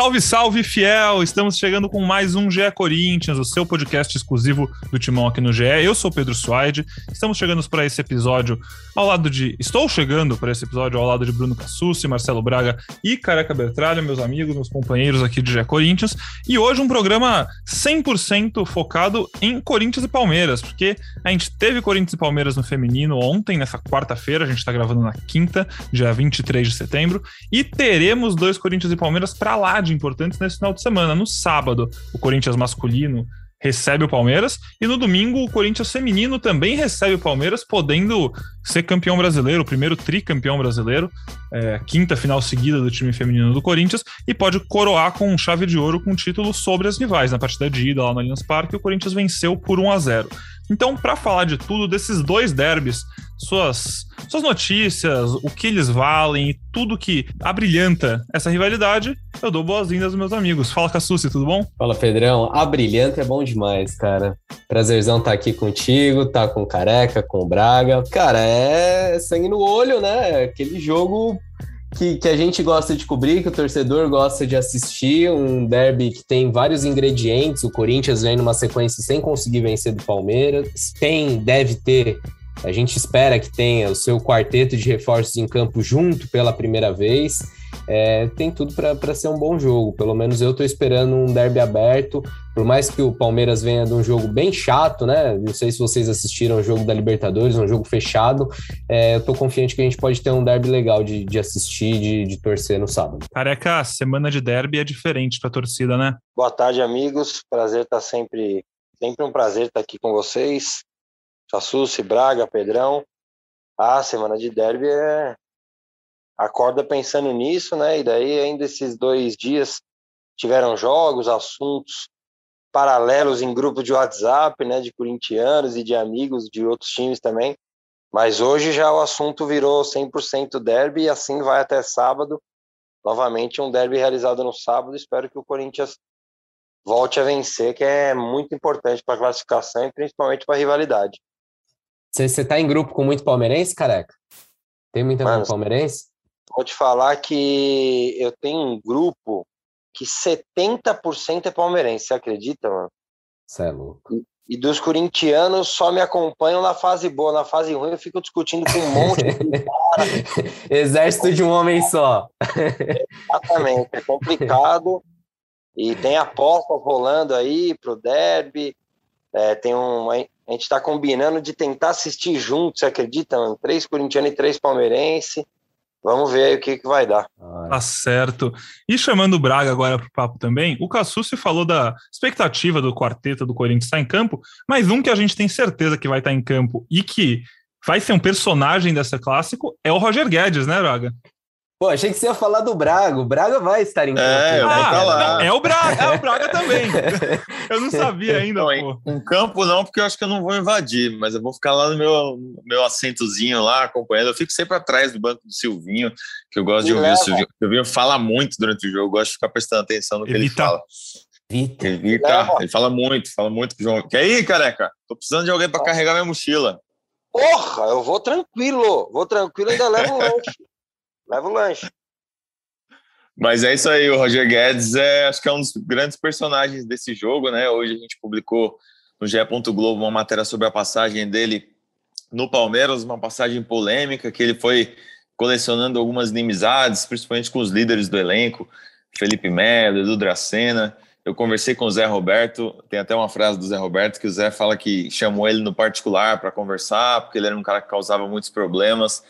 Salve, salve, fiel! Estamos chegando com mais um GE Corinthians, o seu podcast exclusivo do Timão aqui no GE. Eu sou Pedro Suaide. Estamos chegando para esse episódio ao lado de. Estou chegando para esse episódio ao lado de Bruno Cassucci, Marcelo Braga e Careca Bertralha, meus amigos, meus companheiros aqui de GE Corinthians. E hoje um programa 100% focado em Corinthians e Palmeiras, porque a gente teve Corinthians e Palmeiras no feminino ontem, nessa quarta-feira, a gente está gravando na quinta, dia 23 de setembro, e teremos dois Corinthians e Palmeiras para lá de importantes nesse final de semana. No sábado, o Corinthians masculino recebe o Palmeiras e no domingo o Corinthians feminino também recebe o Palmeiras, podendo ser campeão brasileiro, o primeiro tricampeão brasileiro, é, quinta final seguida do time feminino do Corinthians e pode coroar com chave de ouro com título sobre as rivais na partida de ida lá no Allianz Parque. O Corinthians venceu por 1 a 0. Então, para falar de tudo desses dois derbys, suas, suas notícias, o que eles valem tudo que abrilhanta essa rivalidade, eu dou boas-vindas aos meus amigos. Fala, Cassucci, tudo bom? Fala, Pedrão. Abrilhanta é bom demais, cara. Prazerzão estar tá aqui contigo, tá com Careca, com Braga. Cara, é sangue no olho, né? Aquele jogo que, que, a gente gosta de cobrir, que o torcedor gosta de assistir, um derby que tem vários ingredientes. O Corinthians vem numa sequência sem conseguir vencer do Palmeiras. Tem, deve ter, a gente espera que tenha o seu quarteto de reforços em campo junto pela primeira vez é, tem tudo para ser um bom jogo. Pelo menos eu estou esperando um derby aberto. Por mais que o Palmeiras venha de um jogo bem chato, né? Não sei se vocês assistiram o jogo da Libertadores, um jogo fechado. É, eu estou confiante que a gente pode ter um derby legal de, de assistir, de, de torcer no sábado. Careca, semana de derby é diferente para a torcida, né? Boa tarde, amigos. Prazer estar tá sempre, sempre um prazer estar tá aqui com vocês. Sassuci, Braga, Pedrão. Ah, semana de derby é, acorda pensando nisso, né? E daí ainda esses dois dias tiveram jogos, assuntos paralelos em grupo de WhatsApp, né? De corintianos e de amigos de outros times também. Mas hoje já o assunto virou 100% derby e assim vai até sábado. Novamente um derby realizado no sábado. Espero que o Corinthians volte a vencer, que é muito importante para a classificação e principalmente para a rivalidade. Você está em grupo com muito palmeirense, careca? Tem muita Mano, palmeirense? Vou te falar que eu tenho um grupo que 70% é palmeirense, você acredita, mano? Você é louco. E, e, dos corintianos só me acompanham na fase boa, na fase ruim eu fico discutindo com um monte de cara. Exército de um homem só. Exatamente, é complicado. E tem apostas rolando aí pro derby. É, tem um, a gente está combinando de tentar assistir juntos, você acredita, mano? Três corintianos e três palmeirenses. Vamos ver aí o que, que vai dar. Tá certo. E chamando o Braga agora para o papo também, o Cassucci falou da expectativa do quarteto do Corinthians estar em campo, mas um que a gente tem certeza que vai estar em campo e que vai ser um personagem dessa clássico é o Roger Guedes, né, Braga? Pô, achei que você ia falar do Braga. O Braga vai estar em campo. É, eu vou ah, lá. É o Braga, é o Braga também. eu não sabia ainda, não, pô. Um campo não, porque eu acho que eu não vou invadir, mas eu vou ficar lá no meu, meu assentozinho lá, acompanhando. Eu fico sempre atrás do banco do Silvinho, que eu gosto de ouvir o Silvinho. O Silvinho fala muito durante o jogo, eu gosto de ficar prestando atenção no que ele, ele fala. Evita. Evita. Ele fala muito, fala muito pro João. Quer ir, careca? Tô precisando de alguém para carregar minha mochila. Porra, eu vou tranquilo, vou tranquilo, ainda levo um lanche. Leva o lanche. Mas é isso aí, o Roger Guedes é, acho que é um dos grandes personagens desse jogo, né? Hoje a gente publicou no GE. Globo uma matéria sobre a passagem dele no Palmeiras, uma passagem polêmica, que ele foi colecionando algumas inimizades, principalmente com os líderes do elenco, Felipe Melo, Edu Dracena. Eu conversei com o Zé Roberto, tem até uma frase do Zé Roberto que o Zé fala que chamou ele no particular para conversar, porque ele era um cara que causava muitos problemas.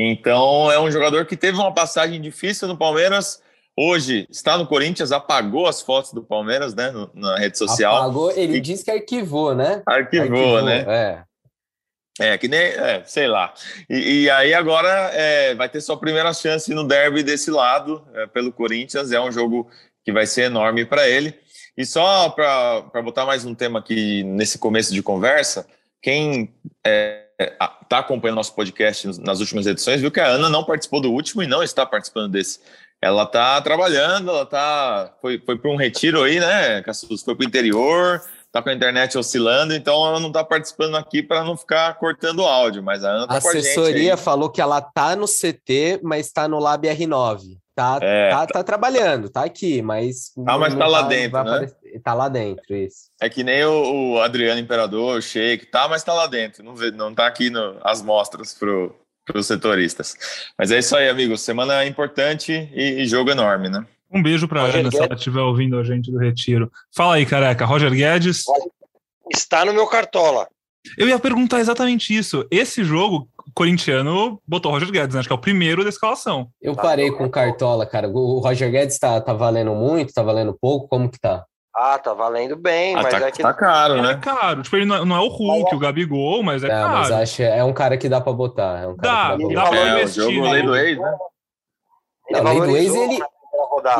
Então, é um jogador que teve uma passagem difícil no Palmeiras. Hoje está no Corinthians, apagou as fotos do Palmeiras, né, na rede social. Apagou, ele e... disse que arquivou, né? Arquivou, arquivou né? É. É, que nem, é, sei lá. E, e aí agora é, vai ter sua primeira chance no derby desse lado, é, pelo Corinthians. É um jogo que vai ser enorme para ele. E só para botar mais um tema aqui nesse começo de conversa, quem é, está acompanhando nosso podcast nas últimas edições, viu que a Ana não participou do último e não está participando desse. ela tá trabalhando, ela tá foi, foi para um retiro aí, né, Cassus? Foi para o interior, tá com a internet oscilando, então ela não tá participando aqui para não ficar cortando o áudio, mas a Ana tá A assessoria falou que ela tá no CT, mas tá no Lab R9. Tá, é, tá, tá, tá, trabalhando, tá aqui, mas. Ah, mas tá lá dentro, né? Aparecer, tá lá dentro, isso. É que nem o, o Adriano Imperador, o Sheik, tá, mas tá lá dentro. Não, vê, não tá aqui no, as mostras pro, pros setoristas. Mas é isso aí, amigos. Semana importante e, e jogo enorme, né? Um beijo para Ana, se ela estiver ouvindo a gente do Retiro. Fala aí, careca. Roger Guedes. Está no meu cartola. Eu ia perguntar exatamente isso. Esse jogo, corintiano botou o Roger Guedes, né? Acho que é o primeiro da escalação. Eu parei com Cartola, cara. O Roger Guedes tá, tá valendo muito, tá valendo pouco? Como que tá? Ah, tá valendo bem, ah, mas tá, é que. Tá caro, né? É caro. Tipo, ele não é, não é o Hulk, o Gabigol, mas é, é caro. Mas acho é um cara que dá pra botar. É um cara dá, que dá, dá pra investir. É, o jogo lei do ex, né? Não, lei do ex,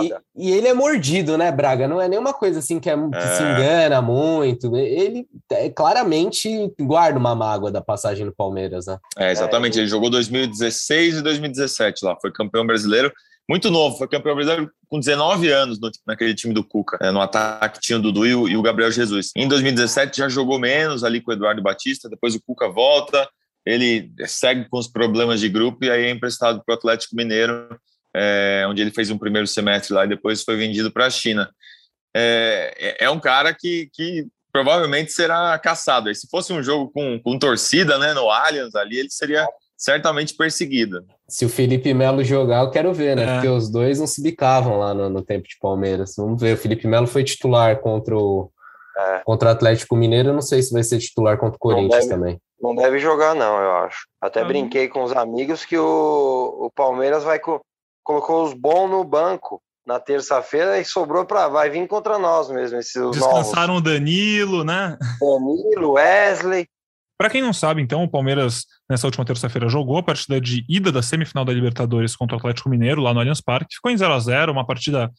ele. E, e, ele é mordido, né, Braga? Não é nenhuma coisa assim que, é, que é. se engana muito. Ele é, claramente guarda uma mágoa da passagem no Palmeiras, né? É, exatamente. É, ele jogou 2016 e 2017 lá. Foi campeão brasileiro. Muito novo, foi campeão brasileiro com 19 anos no, naquele time do Cuca. É, no ataque tinha o Dudu e o, e o Gabriel Jesus. Em 2017 já jogou menos ali com o Eduardo Batista, depois o Cuca volta, ele segue com os problemas de grupo e aí é emprestado para o Atlético Mineiro é, onde ele fez um primeiro semestre lá e depois foi vendido para a China. É, é, é um cara que, que provavelmente será caçado. E se fosse um jogo com, com torcida, né, no Allianz ali, ele seria certamente perseguido. Se o Felipe Melo jogar, eu quero ver, né? É. Porque os dois não se bicavam lá no, no, tempo de Palmeiras. Vamos ver. O Felipe Melo foi titular contra o, é. contra o Atlético Mineiro. Eu não sei se vai ser titular contra o Corinthians deve, também. Não deve jogar, não, eu acho. Até uhum. brinquei com os amigos que o, o Palmeiras vai, colocou os bons no banco na terça-feira e sobrou para vai vir contra nós mesmo esses Descansaram novos. o Danilo, né? Danilo, Wesley. Para quem não sabe, então, o Palmeiras nessa última terça-feira jogou a partida de ida da semifinal da Libertadores contra o Atlético Mineiro lá no Allianz Parque. Ficou em 0 a 0, uma partida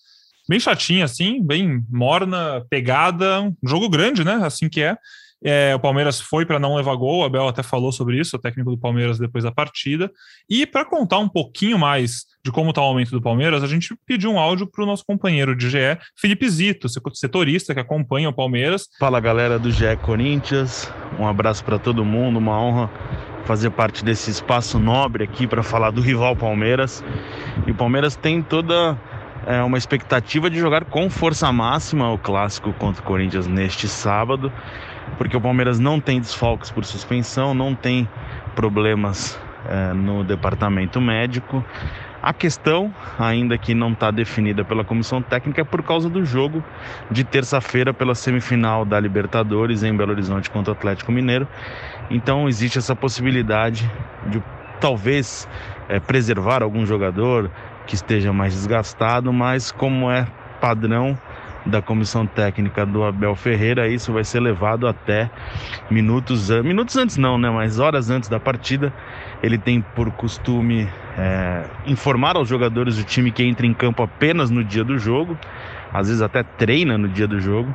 bem chatinha assim, bem morna, pegada, um jogo grande, né? Assim que é. É, o Palmeiras foi para não levar gol, o Abel até falou sobre isso, o técnico do Palmeiras depois da partida. E para contar um pouquinho mais de como está o momento do Palmeiras, a gente pediu um áudio para o nosso companheiro de GE, Felipe Zito, setorista que acompanha o Palmeiras. Fala galera do GE Corinthians, um abraço para todo mundo, uma honra fazer parte desse espaço nobre aqui para falar do rival Palmeiras. E o Palmeiras tem toda é, uma expectativa de jogar com força máxima o clássico contra o Corinthians neste sábado porque o Palmeiras não tem desfalques por suspensão, não tem problemas é, no departamento médico. A questão, ainda que não está definida pela comissão técnica, é por causa do jogo de terça-feira pela semifinal da Libertadores em Belo Horizonte contra o Atlético Mineiro. Então existe essa possibilidade de talvez é, preservar algum jogador que esteja mais desgastado, mas como é padrão da comissão técnica do Abel Ferreira. Isso vai ser levado até minutos, minutos antes não, né? Mas horas antes da partida. Ele tem por costume é, informar aos jogadores do time que entra em campo apenas no dia do jogo, às vezes até treina no dia do jogo.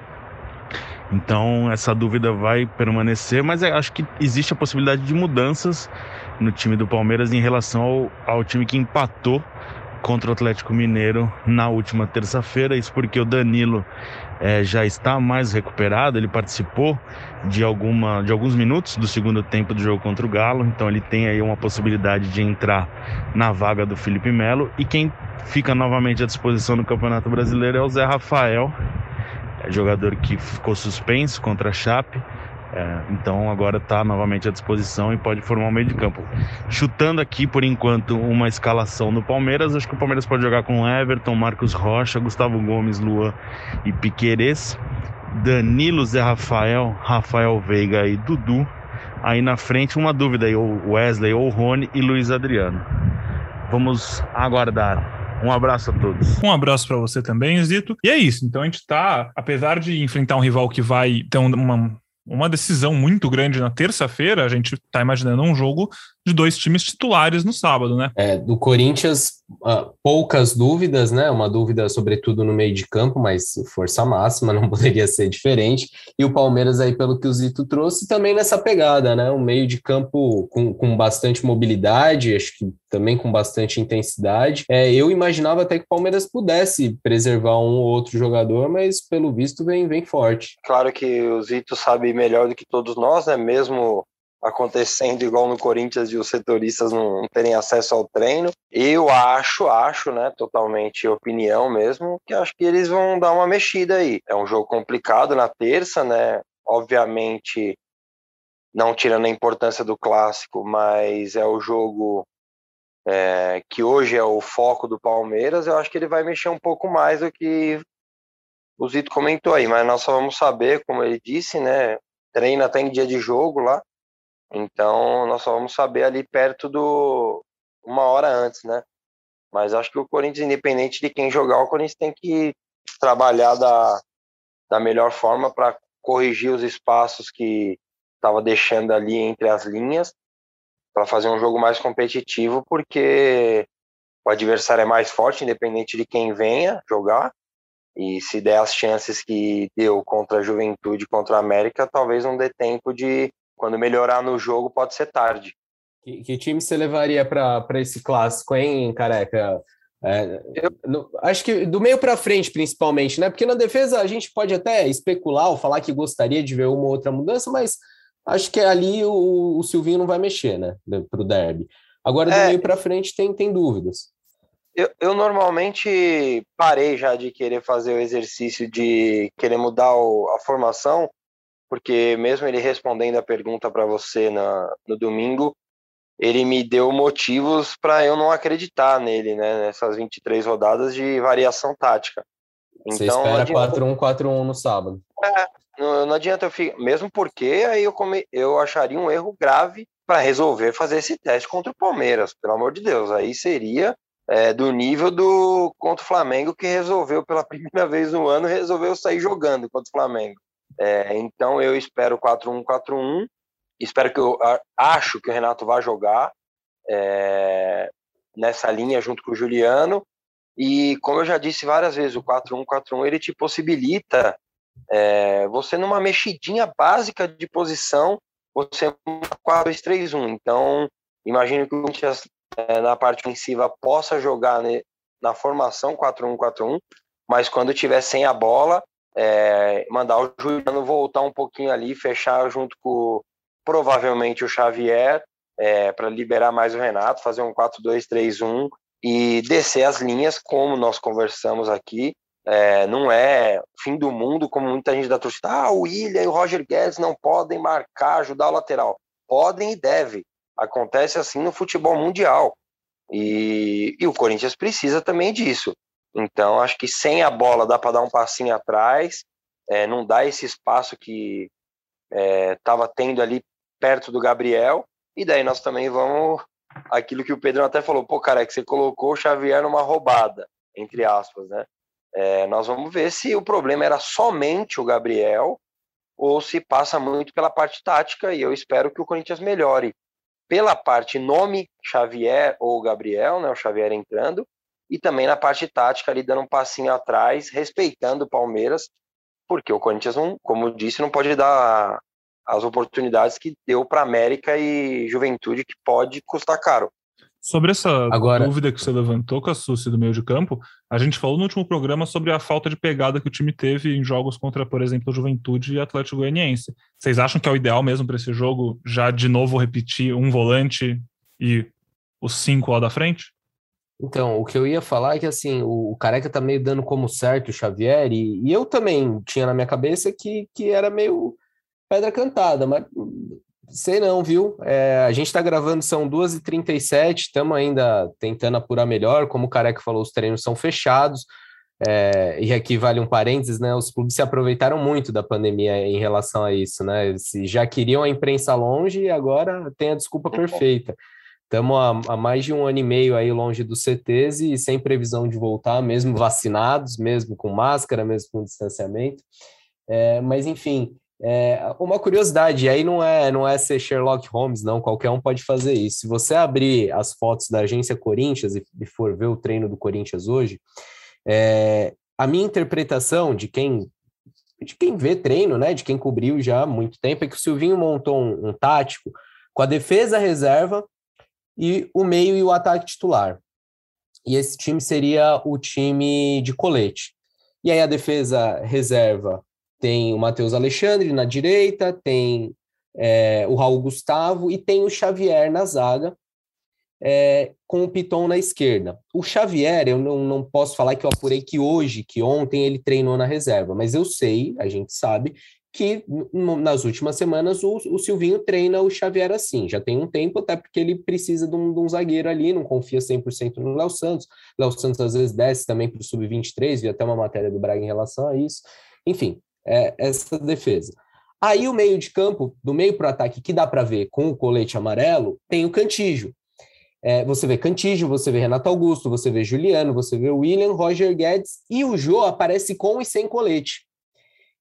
Então essa dúvida vai permanecer, mas é, acho que existe a possibilidade de mudanças no time do Palmeiras em relação ao, ao time que empatou contra o Atlético Mineiro na última terça-feira. Isso porque o Danilo é, já está mais recuperado. Ele participou de, alguma, de alguns minutos do segundo tempo do jogo contra o Galo. Então ele tem aí uma possibilidade de entrar na vaga do Felipe Melo. E quem fica novamente à disposição no Campeonato Brasileiro é o Zé Rafael, é jogador que ficou suspenso contra a Chape. É, então agora está novamente à disposição e pode formar um meio de campo. Chutando aqui por enquanto uma escalação no Palmeiras, acho que o Palmeiras pode jogar com Everton, Marcos Rocha, Gustavo Gomes, Luan e Piquerez, Danilo, Zé Rafael, Rafael Veiga e Dudu. Aí na frente uma dúvida aí, Wesley ou Rony e Luiz Adriano. Vamos aguardar. Um abraço a todos. Um abraço para você também, Zito. E é isso. Então a gente tá, apesar de enfrentar um rival que vai ter uma, uma decisão muito grande na terça-feira, a gente está imaginando um jogo de dois times titulares no sábado, né? É, do Corinthians, uh, poucas dúvidas, né? Uma dúvida, sobretudo, no meio de campo, mas força máxima, não poderia ser diferente. E o Palmeiras, aí, pelo que o Zito trouxe, também nessa pegada, né? Um meio de campo com, com bastante mobilidade, acho que também com bastante intensidade. É, eu imaginava até que o Palmeiras pudesse preservar um ou outro jogador, mas pelo visto vem, vem forte. Claro que o Zito sabe melhor do que todos nós, né? Mesmo acontecendo igual no Corinthians e os setoristas não terem acesso ao treino. Eu acho, acho, né, totalmente opinião mesmo, que acho que eles vão dar uma mexida aí. É um jogo complicado na terça, né? Obviamente não tirando a importância do clássico, mas é o jogo é, que hoje é o foco do Palmeiras. Eu acho que ele vai mexer um pouco mais do que o Zito comentou aí, mas nós só vamos saber, como ele disse, né? Treina até em dia de jogo lá. Então, nós só vamos saber ali perto do uma hora antes, né? Mas acho que o Corinthians, independente de quem jogar, o Corinthians tem que trabalhar da, da melhor forma para corrigir os espaços que estava deixando ali entre as linhas, para fazer um jogo mais competitivo, porque o adversário é mais forte, independente de quem venha jogar. E se der as chances que deu contra a Juventude, contra a América, talvez não dê tempo de quando melhorar no jogo, pode ser tarde. Que, que time você levaria para esse clássico, hein, careca? É, eu, no, acho que do meio para frente, principalmente, né? Porque na defesa a gente pode até especular ou falar que gostaria de ver uma ou outra mudança, mas acho que ali o, o Silvinho não vai mexer, né? Para o derby. Agora, do é, meio para frente, tem, tem dúvidas. Eu, eu, normalmente parei já de querer fazer o exercício de querer mudar o, a formação, porque mesmo ele respondendo a pergunta para você na, no domingo, ele me deu motivos para eu não acreditar nele, né, nessas 23 rodadas de variação tática. Então, você espera 4-1, 4-1 no sábado. É, não, não, adianta eu ficar, mesmo porque aí eu, come, eu acharia um erro grave para resolver fazer esse teste contra o Palmeiras, pelo amor de Deus, aí seria é, do nível do contra o Flamengo que resolveu pela primeira vez no ano resolveu sair jogando contra o Flamengo. É, então eu espero 4-1-4-1. Espero que eu acho que o Renato vai jogar é, nessa linha junto com o Juliano. E como eu já disse várias vezes, o 4-1-4-1 ele te possibilita é, você numa mexidinha básica de posição, você 4-2-3-1. Então, imagino que o Corinthians é, na parte ofensiva possa jogar né, na formação 4-1-4-1, mas quando tiver sem a bola, é, mandar o Juliano voltar um pouquinho ali, fechar junto com provavelmente o Xavier, é, para liberar mais o Renato, fazer um 4-2-3-1 e descer as linhas, como nós conversamos aqui. É, não é fim do mundo, como muita gente da torcida. Ah, o William e o Roger Guedes não podem marcar, ajudar o lateral. Podem e devem. Acontece assim no futebol mundial. E, e o Corinthians precisa também disso. Então, acho que sem a bola dá para dar um passinho atrás, é, não dá esse espaço que estava é, tendo ali perto do Gabriel, e daí nós também vamos. Aquilo que o Pedro até falou, pô, cara, é que você colocou o Xavier numa roubada, entre aspas, né? É, nós vamos ver se o problema era somente o Gabriel ou se passa muito pela parte tática, e eu espero que o Corinthians melhore pela parte nome Xavier ou Gabriel, né? O Xavier entrando, e também na parte tática ali dando um passinho atrás, respeitando o Palmeiras, porque o Corinthians não, como disse, não pode dar as oportunidades que deu para América e Juventude que pode custar caro. Sobre essa Agora... dúvida que você levantou com a Susi do meio de campo, a gente falou no último programa sobre a falta de pegada que o time teve em jogos contra, por exemplo, Juventude e Atlético Goianiense. Vocês acham que é o ideal mesmo para esse jogo já de novo repetir um volante e os cinco lá da frente? Então, o que eu ia falar é que assim, o, Careca tá meio dando como certo o Xavier, e, e, eu também tinha na minha cabeça que, que era meio pedra cantada, mas sei não, viu? É, a gente tá gravando, são 2h37, estamos ainda tentando apurar melhor, como o Careca falou, os treinos são fechados, é, e aqui vale um parênteses, né? Os clubes se aproveitaram muito da pandemia em relação a isso, né? Eles já queriam a imprensa longe e agora tem a desculpa perfeita. Estamos há, há, mais de um ano e meio aí longe dos CTs e sem previsão de voltar, mesmo vacinados, mesmo com máscara, mesmo com distanciamento. É, mas, enfim, É, uma curiosidade, aí não é, não é ser Sherlock Holmes, não, qualquer um pode fazer isso. Se você abrir as fotos da agência Corinthians e, e for ver o treino do Corinthians hoje, é, a minha interpretação de quem de quem vê treino, né, de quem cobriu já há muito tempo, é que o Silvinho montou um, um tático com a defesa reserva e o meio e o ataque titular. E esse time seria o time de colete. E aí a defesa reserva tem o Matheus Alexandre na direita, tem é, o Raul Gustavo e tem o Xavier na zaga, é, com o Piton na esquerda. O Xavier, eu não, não posso falar que eu apurei que hoje, que ontem ele treinou na reserva, mas eu sei, a gente sabe, que nas últimas semanas o, o Silvinho treina o Xavier assim, já tem um tempo, até porque ele precisa de um, de um zagueiro ali, não confia 100% no Léo Santos. Léo Santos às vezes desce também para o Sub-23, vi até uma matéria do Braga em relação a isso. Enfim, é, essa defesa. Aí o meio de campo, do meio para o ataque, que dá para ver com o colete amarelo, tem o Cantígio. É, você vê Cantígio, você vê Renato Augusto, você vê Juliano, você vê William, Roger Guedes e o Jô aparece com e sem colete.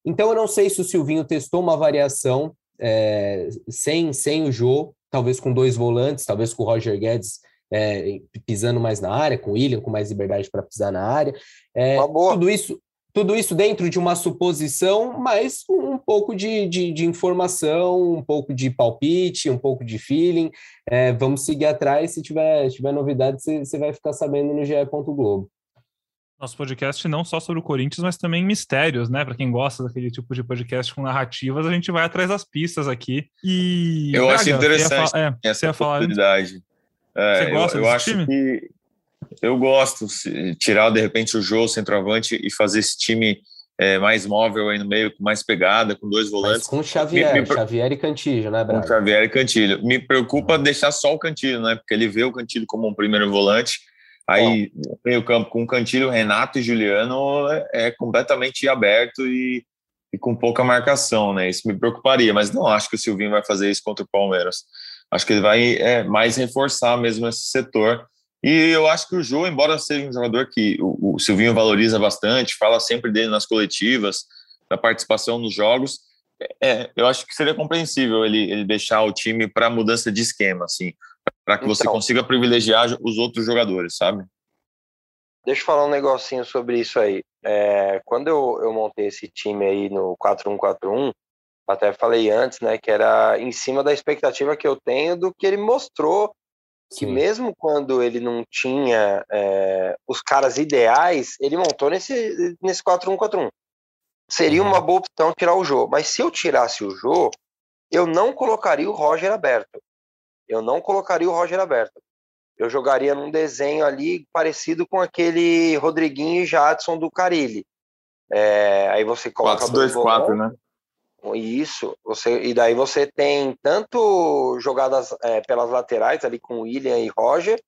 Então eu não sei se o Silvinho testou uma variação é, sem, sem o Jô, talvez com dois volantes, talvez com o Roger Guedes é, pisando mais na área, com o William com mais liberdade para pisar na área. É, tudo isso tudo isso dentro de uma suposição, mas um pouco de, de, de informação, um pouco de palpite, um pouco de feeling. É, vamos seguir atrás. Se tiver, tiver novidade, você, você vai ficar sabendo no GE. Globo. Nosso podcast não só sobre o Corinthians, mas também mistérios, né? Para quem gosta daquele tipo de podcast com narrativas, a gente vai atrás das pistas aqui. E eu Braga, acho interessante é, essa possibilidade. É, você gosta eu, eu acho time? que eu gosto, tirar de repente o jogo centroavante e fazer esse time é, mais móvel aí no meio, com mais pegada, com dois volantes. Mas com Xavier, me, me, Xavier e Cantilho, né, Braga? Com Xavier e Cantilho. Me preocupa deixar só o Cantilho, né? Porque ele vê o Cantilho como um primeiro volante. Aí, Bom. meio campo com Cantilho, Renato e Juliano é, é completamente aberto e, e, com pouca marcação, né? Isso me preocuparia, mas não acho que o Silvinho vai fazer isso contra o Palmeiras. Acho que ele vai é, mais reforçar mesmo esse setor e eu acho que o Jô, embora seja um jogador que o, o Silvinho valoriza bastante, fala sempre dele nas coletivas, da participação nos jogos, é, eu acho que seria compreensível ele, ele deixar o time para mudança de esquema, assim, para que então, você consiga privilegiar os outros jogadores, sabe? Deixa eu falar um negocinho sobre isso aí. É, quando eu, eu montei esse time aí no 4-1-4-1, até falei antes, né, que era em cima da expectativa que eu tenho do que ele mostrou que Sim. mesmo quando ele não tinha é, os caras ideais, ele montou nesse, nesse 4-1-4-1. Seria uhum. uma boa opção tirar o Jô. Mas se eu tirasse o Jô, eu não colocaria o Roger aberto. Eu não colocaria o Roger aberto. Eu jogaria num desenho ali parecido com aquele Rodriguinho e Jadson do Carilli. É, aí você coloca 4-2-4, né? Isso, você, e daí você tem tanto jogadas é, pelas laterais ali com William e Roger,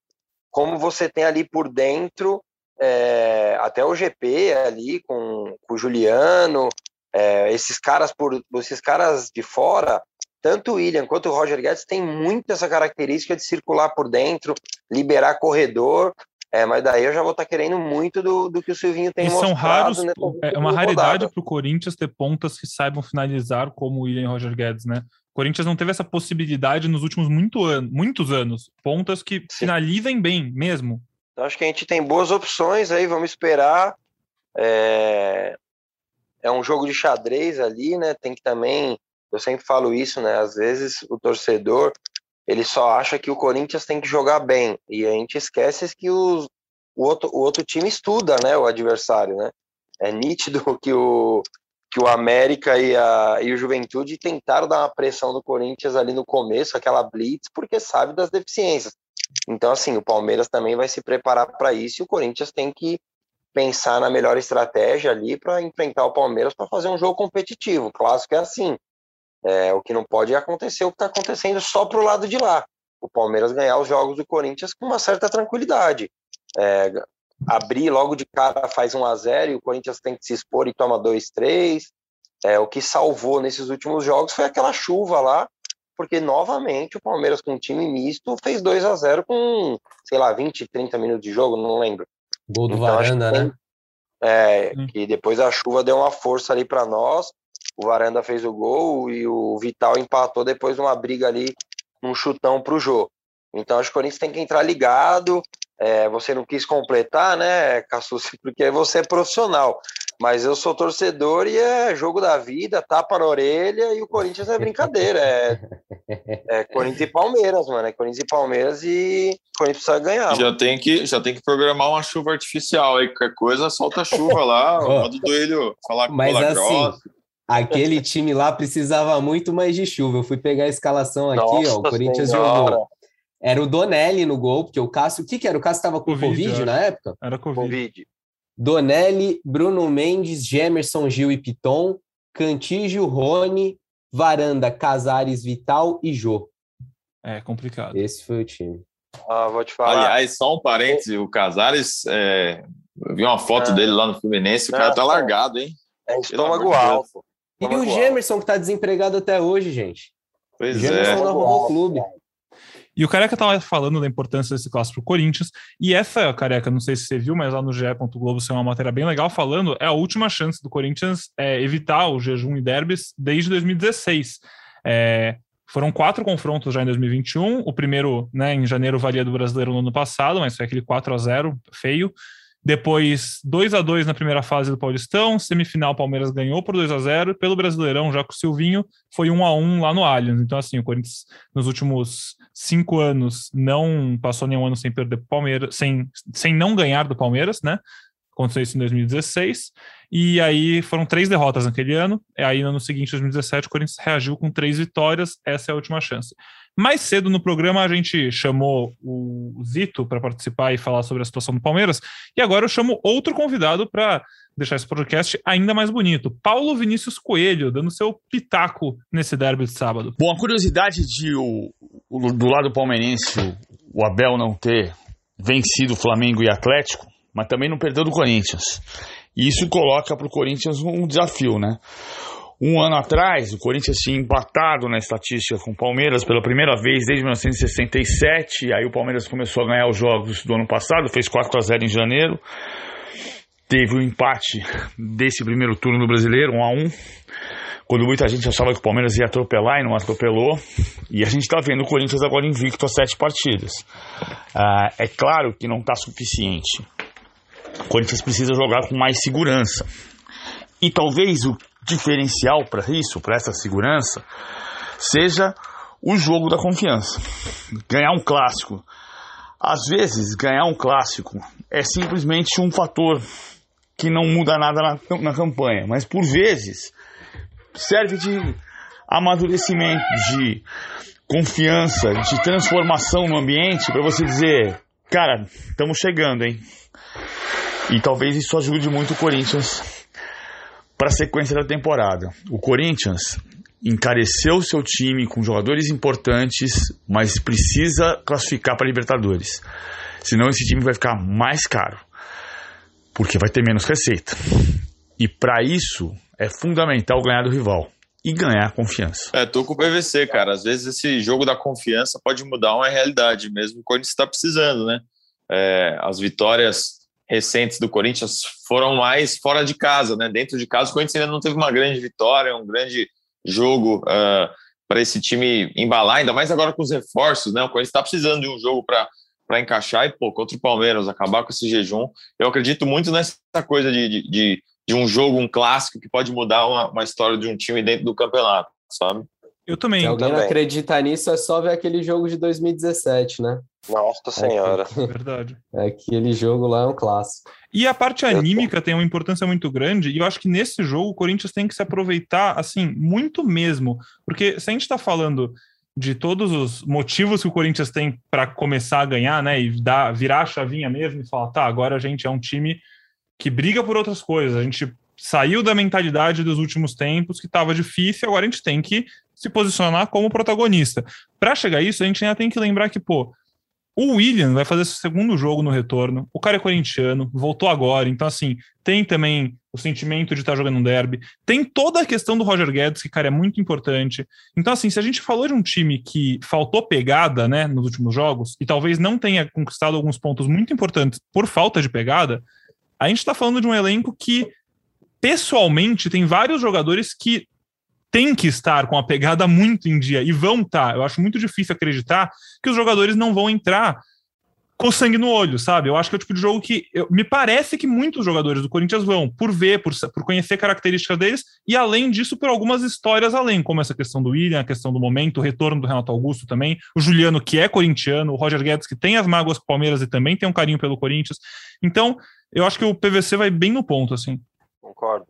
como você tem ali por dentro é, até o GP ali com, com o Juliano, é, esses caras por esses caras de fora, tanto o William quanto o Roger Guedes tem muito essa característica de circular por dentro, liberar corredor, é, mas daí eu já vou estar tá querendo muito do, do que o Silvinho tem e mostrado. são raros, é uma raridade para o Corinthians ter pontas que saibam finalizar como o William e Roger Guedes, né? O Corinthians não teve essa possibilidade nos últimos muito an muitos anos. Pontas que Sim. finalizem bem mesmo. Então, acho que a gente tem boas opções aí, vamos esperar. É... é um jogo de xadrez ali, né? Tem que também, eu sempre falo isso, né? Às vezes o torcedor ele só acha que o Corinthians tem que jogar bem. E a gente esquece que os, o, outro, o outro time estuda né, o adversário. Né? É nítido que o, que o América e, a, e o Juventude tentaram dar uma pressão no Corinthians ali no começo, aquela blitz, porque sabe das deficiências. Então, assim, o Palmeiras também vai se preparar para isso e o Corinthians tem que pensar na melhor estratégia ali para enfrentar o Palmeiras para fazer um jogo competitivo. O clássico é assim. É, o que não pode acontecer o que está acontecendo só para o lado de lá. O Palmeiras ganhar os jogos do Corinthians com uma certa tranquilidade. É, abrir logo de cara faz 1 a 0 e o Corinthians tem que se expor e toma 2 3 é, o que salvou nesses últimos jogos foi aquela chuva lá, porque novamente o Palmeiras com um time misto fez 2 a 0 com, sei lá, 20, 30 minutos de jogo, não lembro. Gol do então, Varanda, né? É, que depois a chuva deu uma força ali para nós o Varanda fez o gol e o Vital empatou depois de uma briga ali, um chutão pro Jô. Então acho que o Corinthians tem que entrar ligado. É, você não quis completar, né, Cassucci, porque você é profissional. Mas eu sou torcedor e é jogo da vida, tapa na orelha e o Corinthians é brincadeira. É, é Corinthians e Palmeiras, mano. É Corinthians e Palmeiras e o Corinthians precisa ganhar. Já tem, que, já tem que programar uma chuva artificial aí. Qualquer coisa, solta a chuva lá, manda o Duílio falar com Mas bola assim, grossa. Aquele time lá precisava muito mais de chuva. Eu fui pegar a escalação aqui, Nossa ó. O Corinthians Senhora. jogou. Era o Donelli no gol, porque o Cássio. O que, que era? O Cássio estava com Covid, Covid, eu na época? Era Covid. Covid. Donelli, Bruno Mendes, Gemerson, Gil e Piton, Cantígio, Rony, Varanda, Casares, Vital e Jô. É complicado. Esse foi o time. Ah, vou te falar. Aliás, só um parêntese, o Casares, é, eu vi uma foto Ah. dele lá no Fluminense, o cara Não, tá largado, hein? é estômago alto. E o. Gemerson, que tá desempregado até hoje, gente. Pois Gemerson é. não arrumou o clube. E o Careca tava falando da importância desse clássico pro Corinthians. E essa, Careca, não sei se você viu, mas lá no GE. Globo saiu uma matéria bem legal falando, é a última chance do Corinthians é, evitar o jejum e derbys desde 2016. É, foram quatro confrontos já em 2021. O primeiro, né, em janeiro, valia do brasileiro no ano passado, mas foi aquele 4 a 0 feio. Depois, 2 a 2 na primeira fase do Paulistão, semifinal Palmeiras ganhou por 2 a 0 e pelo Brasileirão, já com o Silvinho, foi 1 a 1 lá no Allianz. Então assim, o Corinthians nos últimos cinco anos não passou nenhum ano sem perder Palmeiras, sem, sem não ganhar do Palmeiras, né? Aconteceu isso em 2016. E aí foram três derrotas naquele ano. E aí no ano seguinte, 2017, o Corinthians reagiu com três vitórias. Essa é a última chance. Mais cedo no programa, a gente chamou o Zito para participar e falar sobre a situação do Palmeiras. E agora eu chamo outro convidado para deixar esse podcast ainda mais bonito. Paulo Vinícius Coelho, dando seu pitaco nesse derby de sábado. Bom, a curiosidade de o, o- do lado palmeirense o, Abel não ter vencido Flamengo e Atlético, mas também não perdeu do Corinthians. E isso coloca para o Corinthians um desafio, né? Um ano atrás, o Corinthians tinha empatado na estatística com o Palmeiras pela primeira vez desde 1967. Aí o Palmeiras começou a ganhar os jogos do ano passado, fez 4 a 0 em janeiro. Teve o empate desse primeiro turno do Brasileiro, 1 a 1 quando muita gente achava que o Palmeiras ia atropelar e não atropelou. E a gente está vendo o Corinthians agora invicto a sete partidas. Ah, é claro que não está suficiente. O Corinthians precisa jogar com mais segurança. E talvez o diferencial para isso, para essa segurança, seja o jogo da confiança. Ganhar um clássico. Às vezes, ganhar um clássico é simplesmente um fator que não muda nada na, na campanha, mas por vezes serve de amadurecimento, de confiança, de transformação no ambiente para você dizer, cara, estamos chegando, hein? E talvez isso ajude muito o Corinthians para a sequência da temporada. O Corinthians encareceu seu time com jogadores importantes, mas precisa classificar para Libertadores. Senão esse time vai ficar mais caro, porque vai ter menos receita. E para isso é fundamental ganhar do rival e ganhar confiança. É, tô com o PVC, cara. Às vezes esse jogo da confiança pode mudar uma realidade, mesmo o Corinthians está precisando, né? É, as vitórias recentes do Corinthians foram mais fora de casa, né? Dentro de casa, o Corinthians ainda não teve uma grande vitória, um grande jogo uh, para esse time embalar, ainda mais agora com os reforços, né? O Corinthians está precisando de um jogo para para encaixar e, pô, contra o Palmeiras, acabar com esse jejum. Eu acredito muito nessa coisa de, de, de, de um jogo, um clássico, que pode mudar uma, uma história de um time dentro do campeonato, sabe? Eu também. Se alguém também. acredita nisso, é só ver aquele jogo de 2017, né? Nossa Senhora. Verdade. Aquele jogo lá é um clássico. E a parte anímica tem uma importância muito grande, e eu acho que nesse jogo o Corinthians tem que se aproveitar, assim, muito mesmo. Porque se a gente está falando de todos os motivos que o Corinthians tem para começar a ganhar, né, e dar, virar a chavinha mesmo e falar, tá, agora a gente é um time que briga por outras coisas, a gente saiu da mentalidade dos últimos tempos que estava difícil, agora a gente tem que se posicionar como protagonista. Para chegar a isso, a gente ainda tem que lembrar que, pô, o William vai fazer seu segundo jogo no retorno. O cara é corintiano, voltou agora. Então, assim, tem também o sentimento de estar jogando um derby. Tem toda a questão do Roger Guedes, que, cara, é muito importante. Então, assim, se a gente falou de um time que faltou pegada, né, nos últimos jogos, e talvez não tenha conquistado alguns pontos muito importantes por falta de pegada, a gente está falando de um elenco que, pessoalmente, tem vários jogadores que tem que estar com a pegada muito em dia e vão estar. Tá. Eu acho muito difícil acreditar que os jogadores não vão entrar com sangue no olho, sabe? Eu acho que é o tipo de jogo que eu, me parece que muitos jogadores do Corinthians vão por ver, por, por conhecer características deles e além disso por algumas histórias além, como essa questão do William, a questão do momento, o retorno do Renato Augusto também, o Juliano que é corintiano, o Roger Guedes que tem as mágoas com Palmeiras e também tem um carinho pelo Corinthians. Então, eu acho que o PVC vai bem no ponto assim. Concordo.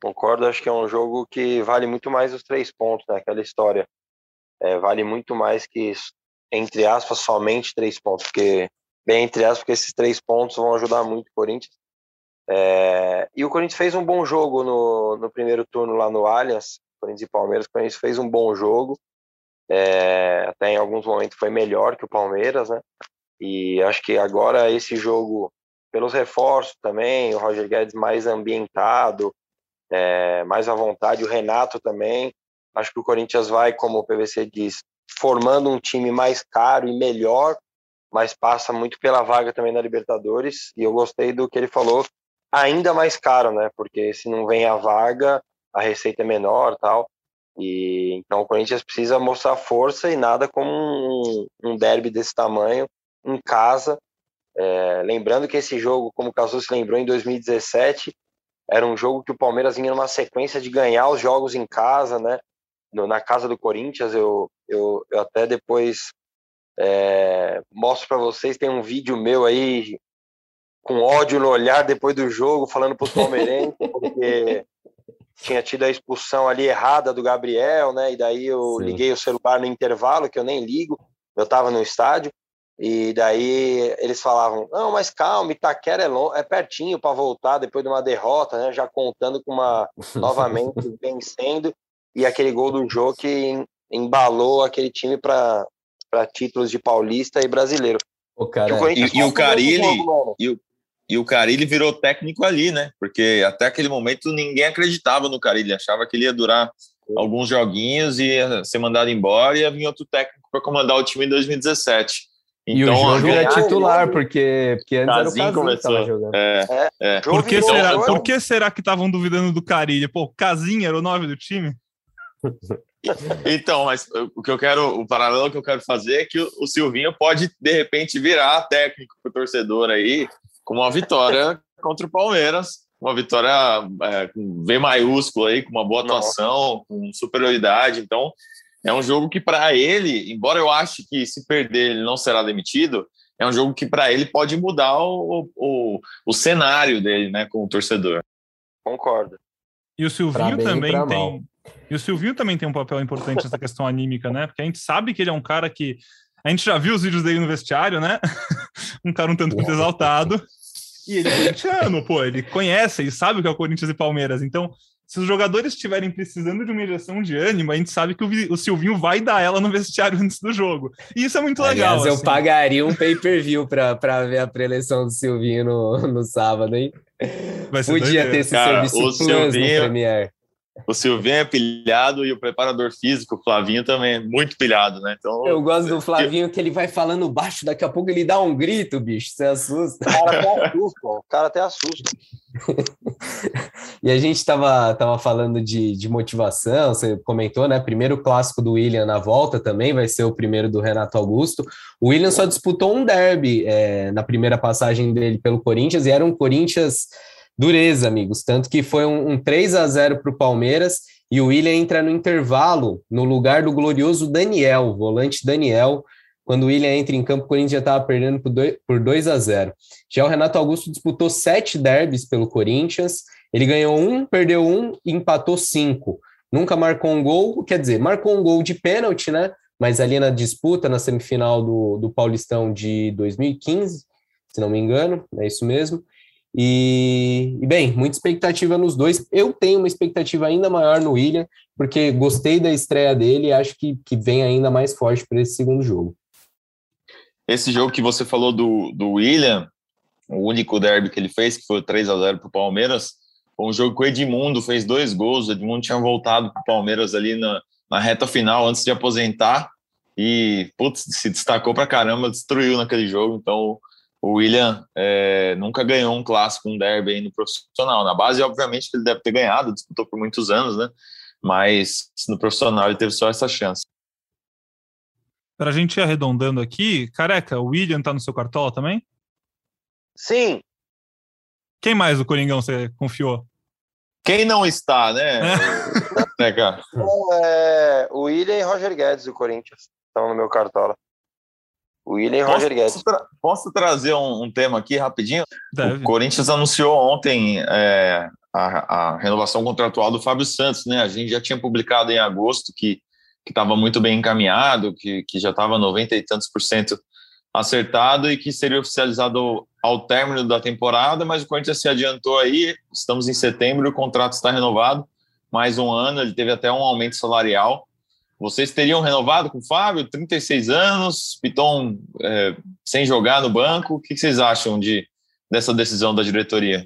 Concordo, acho que é um jogo que vale muito mais os três pontos, né? Aquela história. É, vale muito mais que entre aspas, somente três pontos, porque, bem entre aspas, porque esses três pontos vão ajudar muito o Corinthians. É, e o Corinthians fez um bom jogo no, no primeiro turno lá no Allianz, Corinthians e Palmeiras. O Corinthians fez um bom jogo, é, até em alguns momentos foi melhor que o Palmeiras, né? E acho que agora esse jogo, pelos reforços também, o Roger Guedes mais ambientado, é, mais à vontade, o Renato também. Acho que o Corinthians vai, como o PVC diz, formando um time mais caro e melhor, mas passa muito pela vaga também na Libertadores. E eu gostei do que ele falou, ainda mais caro, né? Porque se não vem a vaga, a receita é menor, tal. E então o Corinthians precisa mostrar força e nada como um, um derby desse tamanho em casa. É, lembrando que esse jogo, como o Casu se lembrou, em 2017, era um jogo que o Palmeiras vinha numa sequência de ganhar os jogos em casa, né? no, na casa do Corinthians. Eu, eu, eu até depois é, mostro para vocês. Tem um vídeo meu aí com ódio no olhar depois do jogo, falando para os palmeirenses, porque tinha tido a expulsão ali errada do Gabriel, né? E daí eu Sim. liguei o celular no intervalo, que eu nem ligo, eu estava no estádio. E daí eles falavam: não, mas calma, Itaquera é, long, é pertinho para voltar depois de uma derrota, né? Já contando com uma novamente vencendo e aquele gol do Jô que embalou aquele time para títulos de paulista e brasileiro. O cara, e, e, o Carilli e o, e o Carilli virou técnico ali, né? Porque até aquele momento ninguém acreditava no Carilli, achava que ele ia durar alguns joguinhos e ia ser mandado embora e ia vir outro técnico para comandar o time em 2017. Então, e o então, jogo é titular, porque, porque antes Casim era o Casim que jogando. É, é. É. Por, que será, por que será que estavam duvidando do Carilli? Pô, Casim era o nove do time? Então, mas o que eu quero, o paralelo que eu quero fazer é que o, Silvinho pode de repente virar técnico para o torcedor aí com uma vitória contra o Palmeiras, uma vitória é, com V maiúsculo aí, com uma boa atuação, Nossa. com superioridade. Então, é um jogo que para ele, embora eu ache que se perder ele não será demitido, é um jogo que para ele pode mudar o, o, o cenário dele, né, com o torcedor. Concordo. E o Silvinho também tem. Mal. E o Silvinho também tem um papel importante nessa questão anímica, né? Porque a gente sabe que ele é um cara que. A gente já viu os vídeos dele no vestiário, né? um cara um tanto quanto exaltado. E ele é corintiano, pô, ele conhece e sabe o que é o Corinthians e Palmeiras. Então, se os jogadores estiverem precisando de uma injeção de ânimo, a gente sabe que o, o Silvinho vai dar ela no vestiário antes do jogo. E isso é muito legal. Aliás, assim. eu pagaria um pay-per-view para ver a preleção do Silvinho no, no sábado, hein? Podia ter esse Cara, serviço o Silvinho, no Premiere. O Silvinho é pilhado e o preparador físico, o Flavinho, também é muito pilhado, né? Então, eu gosto do Flavinho que ele vai falando baixo, daqui a pouco ele dá um grito, bicho, você assusta. O cara até assusta, o cara até assusta. e a gente estava tava falando de, de motivação, você comentou, né? Primeiro clássico do William na volta também, vai ser o primeiro do Renato Augusto. O William só disputou um derby é, na primeira passagem dele pelo Corinthians, e era um Corinthians dureza, amigos. Tanto que foi um, um 3 a 0 para o Palmeiras e o William entra no intervalo no lugar do glorioso Daniel, volante Daniel. Quando o William entra em campo, o Corinthians já estava perdendo por 2, por 2 a 0. Já o Renato Augusto disputou sete derbys pelo Corinthians. Ele ganhou um, perdeu um e empatou cinco. Nunca marcou um gol, quer dizer, marcou um gol de pênalti, né? Mas ali na disputa, na semifinal do, do Paulistão de 2015, se não me engano, é isso mesmo. E, e, bem, muita expectativa nos dois. Eu tenho uma expectativa ainda maior no William, porque gostei da estreia dele e acho que, que vem ainda mais forte para esse segundo jogo. Esse jogo que você falou do, do William, o único derby que ele fez, que foi 3 a 0 para o Palmeiras, foi um jogo que o Edmundo fez dois gols. O Edmundo tinha voltado para o Palmeiras ali na, na reta final, antes de aposentar, e putz, se destacou para caramba, destruiu naquele jogo. Então, o William é, nunca ganhou um clássico, um derby aí no profissional. Na base, obviamente, ele deve ter ganhado, disputou por muitos anos, né? mas no profissional ele teve só essa chance. Para a gente ir arredondando aqui, careca, o William tá no seu cartola também? Sim. Quem mais do Coringão você confiou? Quem não está, né? é, cara. É, o William e Roger Guedes do Corinthians estão no meu cartola. O William e Roger Guedes. Tra posso trazer um, um, tema aqui rapidinho? Deve. O Corinthians anunciou ontem é, a, a, renovação contratual do Fábio Santos, né? A gente já tinha publicado em agosto que estava muito bem encaminhado, que, que já estava 90 e tantos por cento acertado e que seria oficializado ao término da temporada, mas o Corinthians se adiantou aí, estamos em setembro, o contrato está renovado, mais um ano, ele teve até um aumento salarial, vocês teriam renovado com o Fábio, 36 anos, Piton é, sem jogar no banco. O que vocês acham de, dessa decisão da diretoria?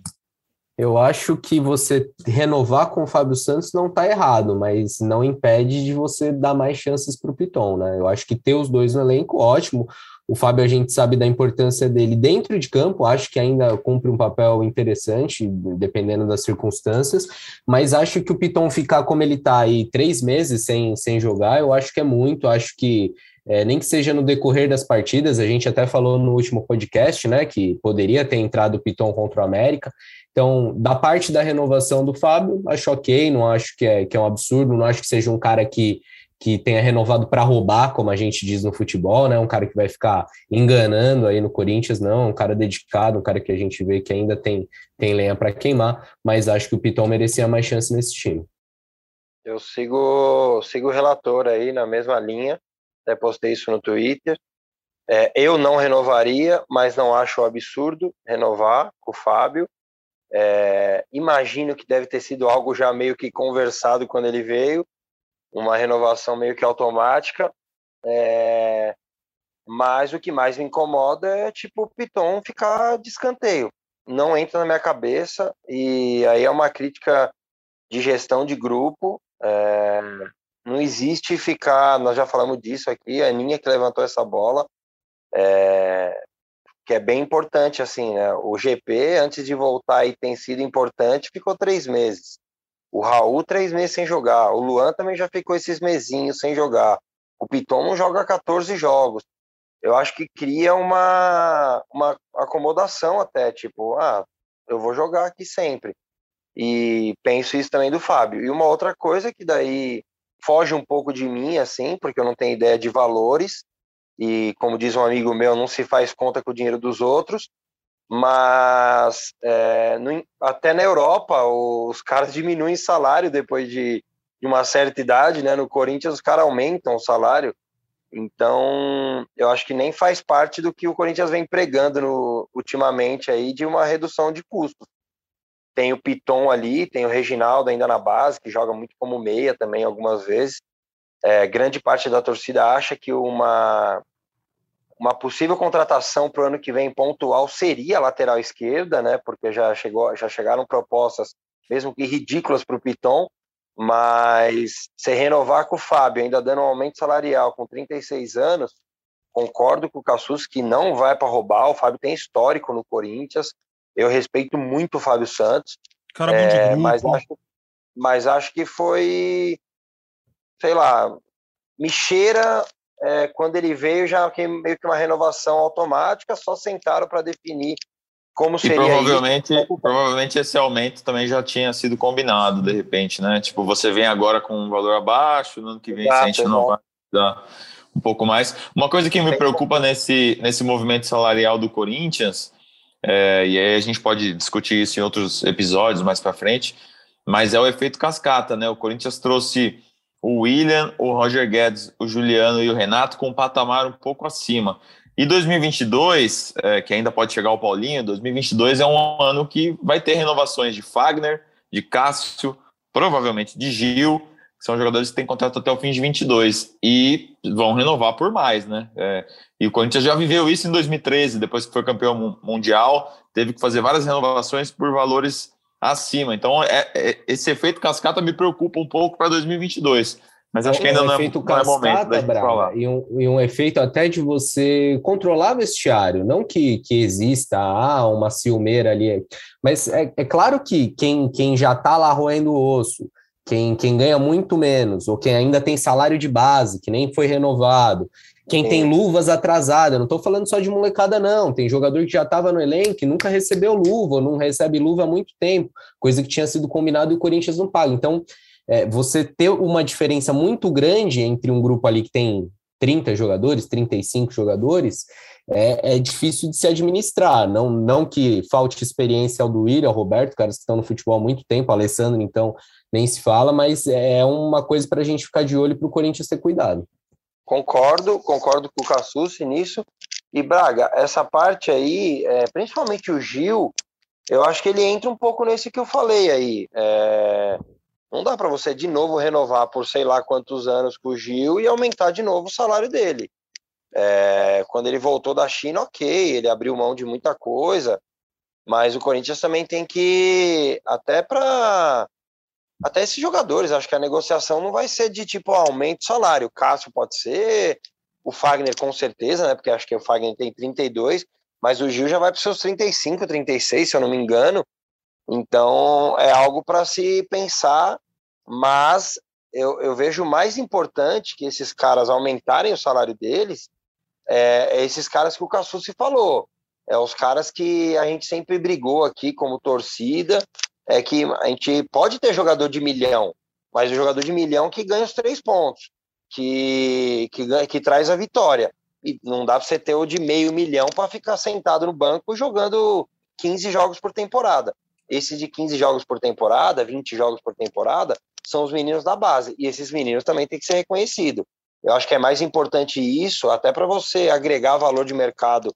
Eu acho que você renovar com o Fábio Santos não está errado, mas não impede de você dar mais chances para o Piton, né? Eu acho que ter os dois no elenco, ótimo. O Fábio, a gente sabe da importância dele dentro de campo, acho que ainda cumpre um papel interessante, dependendo das circunstâncias, mas acho que o Piton ficar como ele está aí três meses sem, sem jogar, eu acho que é muito, acho que é, nem que seja no decorrer das partidas, a gente até falou no último podcast, né, que poderia ter entrado o Piton contra o América, então, da parte da renovação do Fábio, acho ok, não acho que é, que é um absurdo, não acho que seja um cara que que tenha renovado para roubar, como a gente diz no futebol, né? Um cara que vai ficar enganando aí no Corinthians, não, um cara dedicado, um cara que a gente vê que ainda tem, tem lenha para queimar, mas acho que o Piton merecia mais chance nesse time. Eu sigo, sigo o relator aí na mesma linha, até postei isso no Twitter. É, eu não renovaria, mas não acho absurdo renovar com o Fábio. É, imagino que deve ter sido algo já meio que conversado quando ele veio uma renovação meio que automática. É... Mas o que mais me incomoda é tipo o Piton ficar de escanteio. Não entra na minha cabeça e aí é uma crítica de gestão de grupo. É... Não existe ficar, nós já falamos disso aqui, a Aninha que levantou essa bola, é... que é bem importante assim, né? O GP antes de voltar e tem sido importante ficou três meses. O Raul, três meses sem jogar. O Luan também já ficou esses mesinhos sem jogar. O Piton não joga 14 jogos. Eu acho que cria uma, uma acomodação até, tipo, ah, eu vou jogar aqui sempre. E penso isso também do Fábio. E uma outra coisa que daí foge um pouco de mim, assim, porque eu não tenho ideia de valores. E como diz um amigo meu, não se faz conta com o dinheiro dos outros mas é, no, até na Europa os caras diminuem salário depois de, de, uma certa idade, né? No Corinthians os caras aumentam o salário, então eu acho que nem faz parte do que o Corinthians vem pregando no, ultimamente aí de uma redução de custos. Tem o Piton ali, tem o Reginaldo ainda na base que joga muito como meia também algumas vezes. É, grande parte da torcida acha que uma uma possível contratação para o ano que vem pontual seria a lateral esquerda, né? Porque já chegou, já chegaram propostas, mesmo que ridículas para o Piton, mas se renovar com o Fábio, ainda dando um aumento salarial com 36 anos, concordo com o Cassus que não vai para roubar. O Fábio tem histórico no Corinthians. Eu respeito muito o Fábio Santos. Cara é, grupo. Mas acho, mas acho que foi, sei lá, me cheira é, quando ele veio, já meio que uma renovação automática, só sentaram para definir como seria. E provavelmente, isso. provavelmente esse aumento também já tinha sido combinado, de repente, né? Tipo, você vem agora com um valor abaixo, no ano que vem Exato, a gente não vai dar um pouco mais. Uma coisa que me preocupa nesse, nesse movimento salarial do Corinthians, é, e aí a gente pode discutir isso em outros episódios mais para frente, mas é o efeito cascata, né? O Corinthians trouxe o William, o Roger Guedes, o Juliano e o Renato com um patamar um pouco acima. E 2022, é, que ainda pode chegar o Paulinho, 2022 é um ano que vai ter renovações de Fagner, de Cássio, provavelmente de Gil, que são jogadores que têm contrato até o fim de 22 e vão renovar por mais, né? É, e o Corinthians já viveu isso em 2013, depois que foi campeão mundial, teve que fazer várias renovações por valores acima. Então, é, é, esse efeito cascata me preocupa um pouco para 2022. Mas acho que ainda um não, é, efeito não é momento da Braga, falar. E um, e um efeito até de você controlar vestiário, não que, que exista ah, uma ciumeira ali, mas é, é claro que quem, quem já está lá roendo o osso, quem, quem ganha muito menos, ou quem ainda tem salário de base, que nem foi renovado, quem Sim. tem luvas atrasadas, não estou falando só de molecada, não. Tem jogador que já estava no elenco e nunca recebeu luva, ou não recebe luva há muito tempo, coisa que tinha sido combinado e o Corinthians não paga. Então, é, você ter uma diferença muito grande entre um grupo ali que tem 30 jogadores, 35 jogadores, é, é difícil de se administrar. Não, não que falte experiência ao do William, ao Roberto, caras que estão no futebol há muito tempo, Alessandro, então nem se fala, mas é uma coisa para a gente ficar de olho para o Corinthians ter cuidado. Concordo, concordo com o Cassucci nisso. E Braga, essa parte aí, é, principalmente o Gil, eu acho que ele entra um pouco nesse que eu falei aí. É, não dá para você de novo renovar por sei lá quantos anos com o Gil e aumentar de novo o salário dele. É, quando ele voltou da China, ok, ele abriu mão de muita coisa, mas o Corinthians também tem que, até para até esses jogadores, acho que a negociação não vai ser de tipo aumento de salário. O Cássio pode ser, o Fagner com certeza, né? Porque acho que o Fagner tem 32, mas o Gil já vai para os seus 35, 36, se eu não me engano. Então é algo para se pensar, mas eu, eu vejo mais importante que esses caras aumentarem o salário deles é, é esses caras que o Cassu se falou. É os caras que a gente sempre brigou aqui como torcida, é que a gente pode ter jogador de milhão, mas o jogador de milhão que ganha os três pontos, que, que, que traz a vitória. E não dá para você ter o de meio milhão para ficar sentado no banco jogando 15 jogos por temporada. Esse de 15 jogos por temporada, 20 jogos por temporada, são os meninos da base. E esses meninos também têm que ser reconhecidos. Eu acho que é mais importante isso, até para você agregar valor de mercado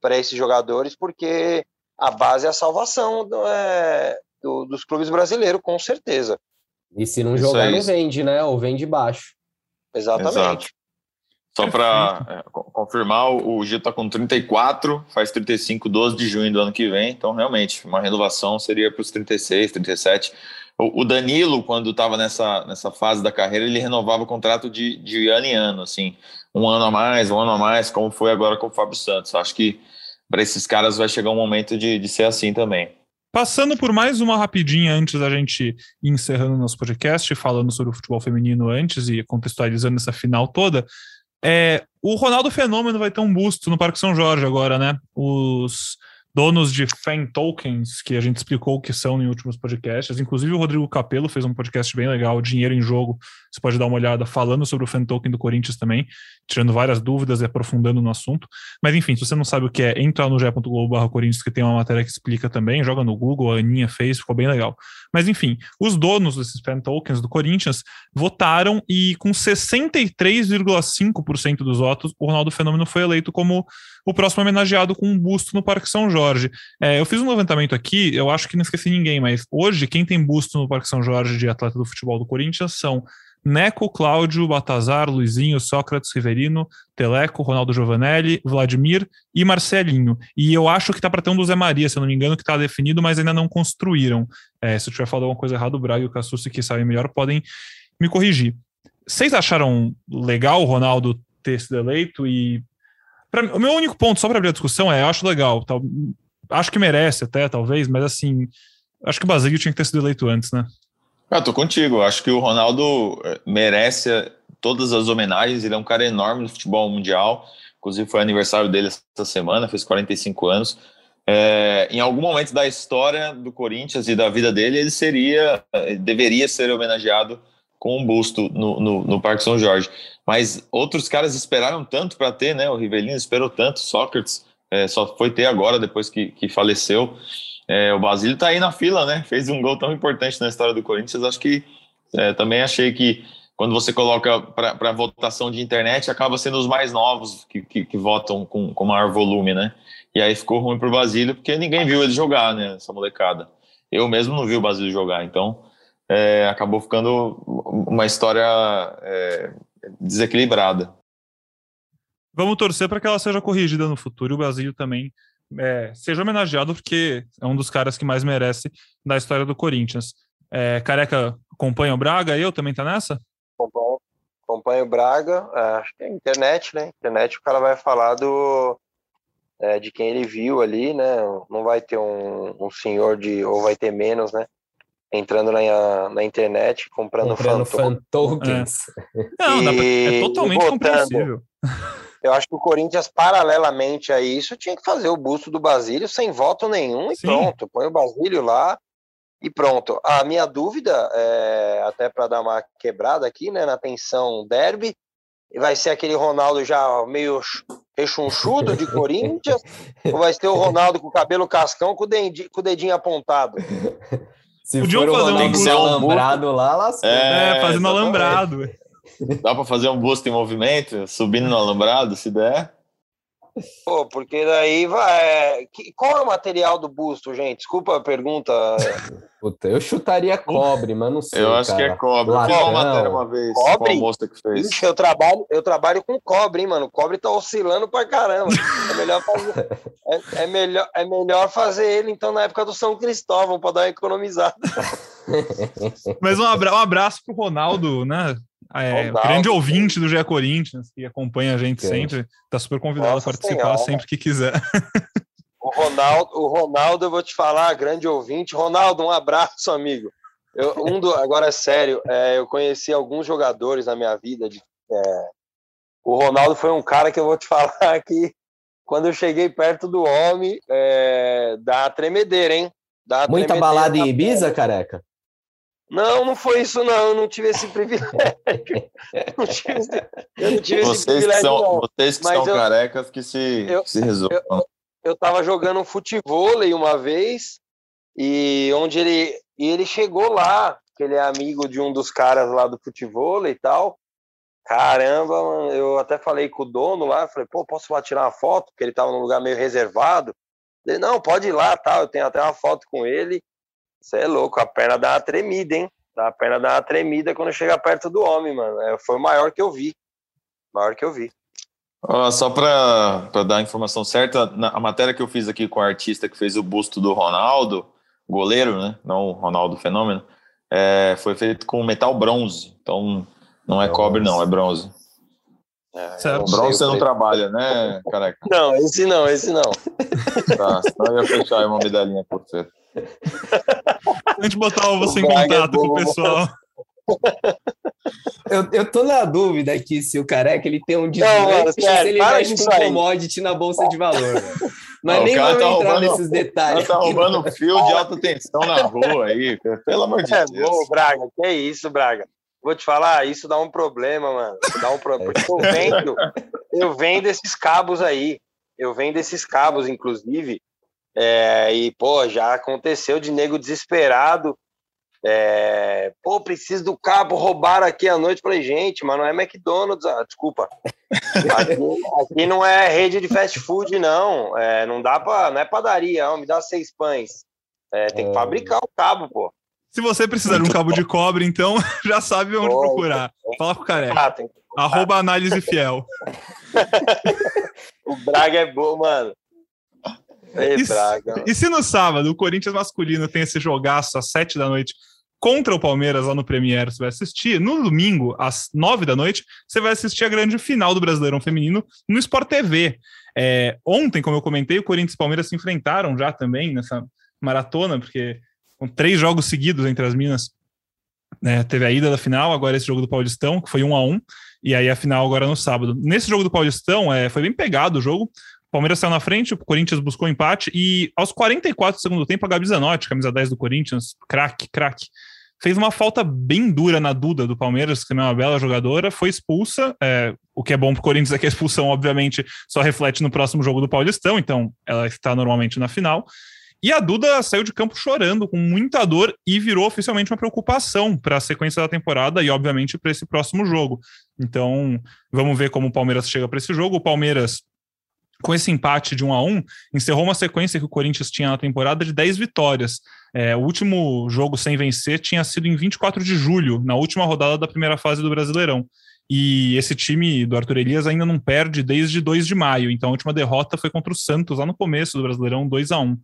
para esses jogadores, porque a base é a salvação do, é, do, dos clubes brasileiros, com certeza. E se não jogar, não vende, né? Ou vende baixo. Exatamente. Exato. Só para é, confirmar, o Gil está com 34, faz 35, 12 de junho do ano que vem. Então, realmente, uma renovação seria para os 36, 37. O, Danilo, quando estava nessa, nessa fase da carreira, ele renovava o contrato de, de ano em ano, assim, um ano a mais, um ano a mais, como foi agora com o Fábio Santos. Acho que para esses caras vai chegar um momento de, de ser assim também. Passando por mais uma rapidinha antes da gente ir encerrando nosso podcast, falando sobre o futebol feminino antes e contextualizando essa final toda, é, o Ronaldo Fenômeno vai ter um busto no Parque São Jorge agora, né? Os donos de fan tokens, que a gente explicou o que são em últimos podcasts. Inclusive, o Rodrigo Capello fez um podcast bem legal, Dinheiro em Jogo. Você pode dar uma olhada falando sobre o fan token do Corinthians também, tirando várias dúvidas e aprofundando no assunto. Mas enfim, se você não sabe o que é, entra no ge.globo Corinthians, que tem uma matéria que explica também, joga no Google, a Aninha fez, ficou bem legal. Mas enfim, os donos desses fan tokens do Corinthians votaram e com 63,5% dos votos, o Ronaldo Fenômeno foi eleito como o próximo homenageado com um busto no Parque São Jorge. É, eu fiz um levantamento aqui, eu acho que não esqueci ninguém, mas hoje quem tem busto no Parque São Jorge de atleta do futebol do Corinthians são Neco, Cláudio, Batazar, Luizinho, Sócrates, Riverino, Teleco, Ronaldo Giovanelli, Vladimir e Marcelinho. E eu acho que tá para ter um do Zé Maria, se eu não me engano, que tá definido, mas ainda não construíram. É, se eu tiver falado alguma coisa errada, o Braga e o Cassucci, que sabem melhor, podem me corrigir. Vocês acharam legal o Ronaldo ter sido eleito e Pra, o meu único ponto, só para abrir a discussão, é: eu acho legal, acho que merece até, talvez, mas assim, acho que o Basílio tinha que ter sido eleito antes, né? Eu tô contigo, acho que o Ronaldo eh, merece todas as homenagens, ele é um cara enorme no futebol mundial, inclusive foi aniversário dele essa semana, fez 45 anos. É, em algum momento da história do Corinthians e da vida dele, ele seria, eh, deveria ser homenageado com um busto no, no, no Parque São Jorge. Mas outros caras esperaram tanto para ter, né? O Rivelino esperou tanto, Sócrates é, só foi ter agora, depois que, que faleceu. É, o Basílio está aí na fila, né? Fez um gol tão importante na história do Corinthians. Acho que é, também achei que quando você coloca para votação de internet, acaba sendo os mais novos que, que, que votam com, com maior volume, né? E aí ficou ruim para o Basílio, porque ninguém viu ele jogar, né? Essa molecada. Eu mesmo não vi o Basílio jogar, então é, acabou ficando uma história é, desequilibrada. Vamos torcer para que ela seja corrigida no futuro e o Brasil também é, seja homenageado, porque é um dos caras que mais merece da história do Corinthians. É, Careca acompanha o Braga? Eu também tá nessa? Acompanho, acompanho o Braga. É, acho que é internet, né? Internet o cara vai falar do é, de quem ele viu ali, né? Não vai ter um, um senhor de ou vai ter menos, né? entrando na, na internet, comprando, Comprando fan tokens. Não, dá pra- é E- totalmente e botando. compreensível. Eu acho que o Corinthians, paralelamente a isso, tinha que fazer o busto do Basílio sem voto nenhum e Sim. pronto. Põe o Basílio lá e pronto. A minha dúvida, é, até para dar uma quebrada aqui, né, na tensão derby, vai ser aquele Ronaldo já meio ch- rechonchudo de Corinthians, ou vai ser o Ronaldo com o cabelo cascão com o dedinho, com o dedinho apontado? Se Podiam for o fazer um Ronaldo busto- alambrado lá, lascou. É, É, fazendo exatamente. alambrado. Dá pra fazer um busto em movimento, subindo no alambrado, se der. Pô, porque daí vai. que- Qual é o material do busto, gente? Desculpa a pergunta. Puta, eu chutaria cobre, mas não sei. Eu acho que cara. é cobre. Latão. uma matéria uma vez Cobre? moça que fez. Ixi, eu trabalho, eu trabalho com cobre, hein, mano. O cobre tá oscilando pra caramba. É melhor fazer, é, é melhor, é melhor fazer ele, então, na época do São Cristóvão, pra dar uma economizada. Mas um, abra um abraço pro Ronaldo, né? É, Ronaldo. grande ouvinte do GE Corinthians, que acompanha a gente sempre. Tá super convidado Nossa a participar Senhora. sempre que quiser. O Ronaldo, o Ronaldo, eu vou te falar, grande ouvinte. Ronaldo, um abraço, amigo. Eu, um do, agora é sério, é, eu conheci alguns jogadores na minha vida. De, é, o Ronaldo foi um cara que eu vou te falar que quando eu cheguei perto do homem, é, dá tremedeira, hein? Dá Muita tremedeira balada em Ibiza, careca? Não, não foi isso, não. Eu não tive esse privilégio. Não tive esse- eu não tive esse Vocês que privilégio, são, não. vocês que Mas são eu- carecas que se, eu- que se resolvam. Eu tava jogando um futevôlei uma vez, e onde ele. E ele chegou lá, que ele é amigo de um dos caras lá do futevôlei e tal. Caramba, mano, eu até falei com o dono lá, falei, pô, posso lá tirar uma foto? Porque ele tava num lugar meio reservado. Ele, não, pode ir lá, tal, eu tenho até uma foto com ele. Você é louco, a perna dá uma tremida, hein? A perna dá uma tremida quando chega perto do homem, mano. É, foi o maior que eu vi. Maior que eu vi. Ó, só para dar a informação certa, na, a matéria que eu fiz aqui com o artista que fez o busto do Ronaldo, goleiro, né? Não o Ronaldo Fenômeno, é, foi feito com metal bronze. Então não é Bronze. cobre, não, é bronze. É, Bronze você não preço. trabalha, né, careca? Não, esse não, esse não. Tá, senão eu ia fechar aí uma medalhinha por você. A gente botar você em O é contato com o pessoal. Eu, eu tô na dúvida aqui se o careca ele tem um ou se ele para mexe com aí. commodity na bolsa de valor. Mas o nem vamos tá entrar roubando- nesses O detalhes. cara tá roubando fio de alta tensão na rua aí, pelo amor de É, Deus. bom, Braga, que isso, Braga? Vou te falar, isso dá um problema, mano. Dá um problema. Porque eu vendo, eu vendo esses cabos aí. Eu vendo esses cabos, inclusive. É, e, pô, já aconteceu de nego desesperado. É, pô, preciso do cabo, roubaram aqui à noite. Falei, gente, mas não é McDonald's, ah, desculpa. Aqui, aqui não é rede de fast food, não. É, não dá pra. Não é padaria, ó, me dá seis pães. É, tem que É. fabricar o cabo, pô. Se você precisar de um cabo de cobre, então já sabe onde Pô, procurar. Fala com o careca. Arroba análise fiel. O Braga é bom, mano. Ei, Isso. Braga. E se no sábado o Corinthians masculino tem esse jogaço às sete da noite contra o Palmeiras lá no Premier, você vai assistir. No domingo, às nove da noite, você vai assistir a grande final do Brasileirão Feminino no Sport TV. É, ontem, como eu comentei, o Corinthians e o Palmeiras se enfrentaram já também nessa maratona, porque com três jogos seguidos entre as minas. né, teve a ida da final, agora esse jogo do Paulistão, que foi um a um, e aí a final agora no sábado. Nesse jogo do Paulistão, é, foi bem pegado o jogo. O Palmeiras saiu na frente, o Corinthians buscou empate e aos 44 do segundo tempo, a Gabi Zanotti, camisa 10 do Corinthians, craque, craque, fez uma falta bem dura na Duda do Palmeiras, que também é uma bela jogadora, foi expulsa. é, o que é bom pro Corinthians é que a expulsão, obviamente, só reflete no próximo jogo do Paulistão, então ela está normalmente na final. E a Duda saiu de campo chorando, com muita dor, e virou oficialmente uma preocupação para a sequência da temporada e, obviamente, para esse próximo jogo. Então, vamos ver como o Palmeiras chega para esse jogo. O Palmeiras, com esse empate de 1 a 1 encerrou uma sequência que o Corinthians tinha na temporada de 10 vitórias. É, o último jogo sem vencer tinha sido em 24 de julho, na última rodada da primeira fase do Brasileirão. E esse time do Arthur Elias ainda não perde desde 2 de maio. Então a última derrota foi contra o Santos lá no começo do Brasileirão, 2 a 1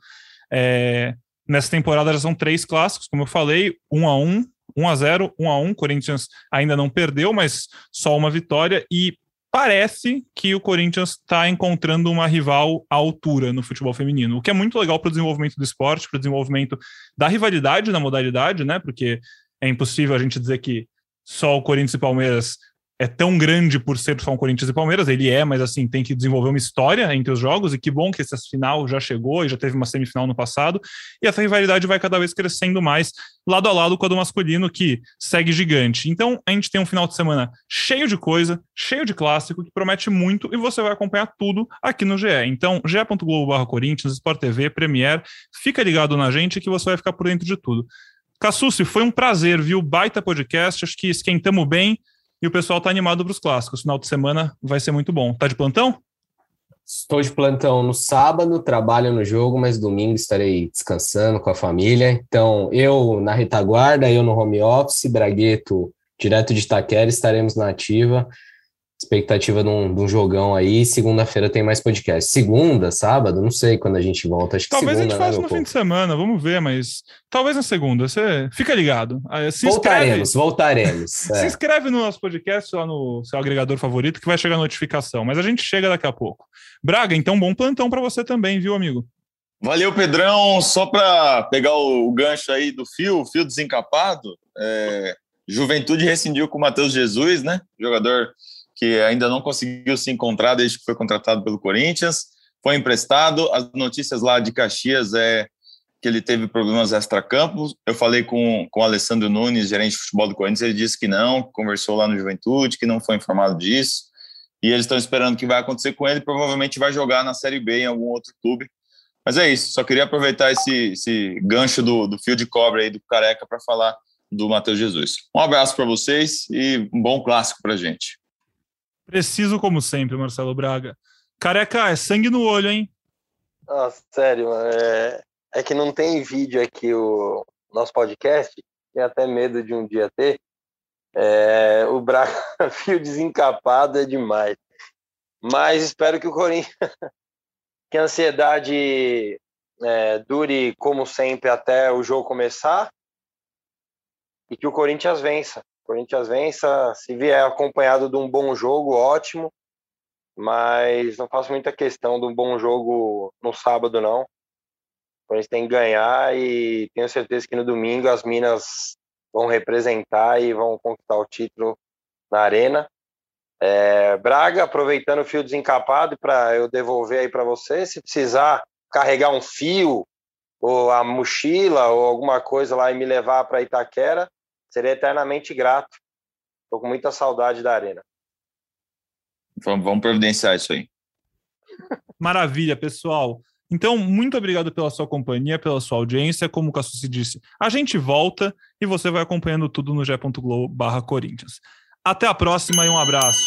é, Nessa temporada já são três clássicos, como eu falei, 1 a 1 1 a 0 1 a 1 Corinthians ainda não perdeu, mas só uma vitória. E parece que o Corinthians está encontrando uma rival à altura no futebol feminino, o que é muito legal para o desenvolvimento do esporte, para o desenvolvimento da rivalidade na modalidade, né? Porque é impossível a gente dizer que só o Corinthians e Palmeiras é tão grande por ser só um Corinthians e Palmeiras, ele é, mas assim, tem que desenvolver uma história entre os jogos, e que bom que essa final já chegou e já teve uma semifinal no passado, e essa rivalidade vai cada vez crescendo mais, lado a lado com a do masculino, que segue gigante. Então, a gente tem um final de semana cheio de coisa, cheio de clássico, que promete muito, e você vai acompanhar tudo aqui no GE. Então, ge.globo Corinthians, Sport TV, Premier, fica ligado na gente que você vai ficar por dentro de tudo. Cassucci, foi um prazer, viu? Baita podcast, acho que esquentamos bem, e o pessoal tá animado para os clássicos. Final de semana vai ser muito bom. Tá de plantão? Estou de plantão no sábado, trabalho no jogo, mas domingo estarei descansando com a família. Então, eu na retaguarda, eu no home office, Bragueto direto de Itaquera, estaremos na ativa expectativa de um, de um jogão aí. Segunda-feira tem mais podcast. Segunda, sábado, não sei quando a gente volta. Acho que talvez segunda, a gente faça né, no fim de semana, vamos ver, mas talvez na segunda. Você fica ligado. Ah, se voltaremos, inscreve, voltaremos. É. Se inscreve no nosso podcast lá no seu agregador favorito que vai chegar a notificação. Mas a gente chega daqui a pouco. Braga, então bom plantão para você também, viu, amigo? Valeu, Pedrão. Só para pegar o gancho aí do fio, o fio desencapado. É... Juventude rescindiu com o Matheus Jesus, né? Jogador que ainda não conseguiu se encontrar desde que foi contratado pelo Corinthians. Foi emprestado. As notícias lá de Caxias é que ele teve problemas extra-campos. Eu falei com, com o Alessandro Nunes, gerente de futebol do Corinthians, ele disse que não, conversou lá no Juventude, que não foi informado disso. E eles estão esperando o que vai acontecer com ele. Provavelmente vai jogar na Série B em algum outro clube. Mas é isso, só queria aproveitar esse, esse gancho do, do fio de cobra aí do Careca para falar do Matheus Jesus. Um abraço para vocês e um bom clássico para gente. Preciso como sempre, Marcelo Braga. Careca, é sangue no olho, hein? Nossa, sério, mano. É, é que não tem vídeo aqui o nosso podcast. Tenho até medo de um dia ter. É, o Braga fio desencapado é demais. Mas espero que o Corinthians. que a ansiedade é, dure como sempre até o jogo começar. E que o Corinthians vença. Corinthians vença, se vier acompanhado de um bom jogo, ótimo, mas não faço muita questão de um bom jogo no sábado, não. O Corinthians tem que ganhar e tenho certeza que no domingo as Minas vão representar e vão conquistar o título na Arena. É, Braga, aproveitando o fio desencapado para eu devolver aí para você, se precisar carregar um fio ou a mochila ou alguma coisa lá e me levar para Itaquera, Serei eternamente grato. Estou com muita saudade da arena. Vamos, vamos providenciar isso aí. Maravilha, pessoal. Então, muito obrigado pela sua companhia, pela sua audiência. Como o Cassucci disse, a gente volta e você vai acompanhando tudo no g.globo barra Corinthians. Até a próxima e um abraço.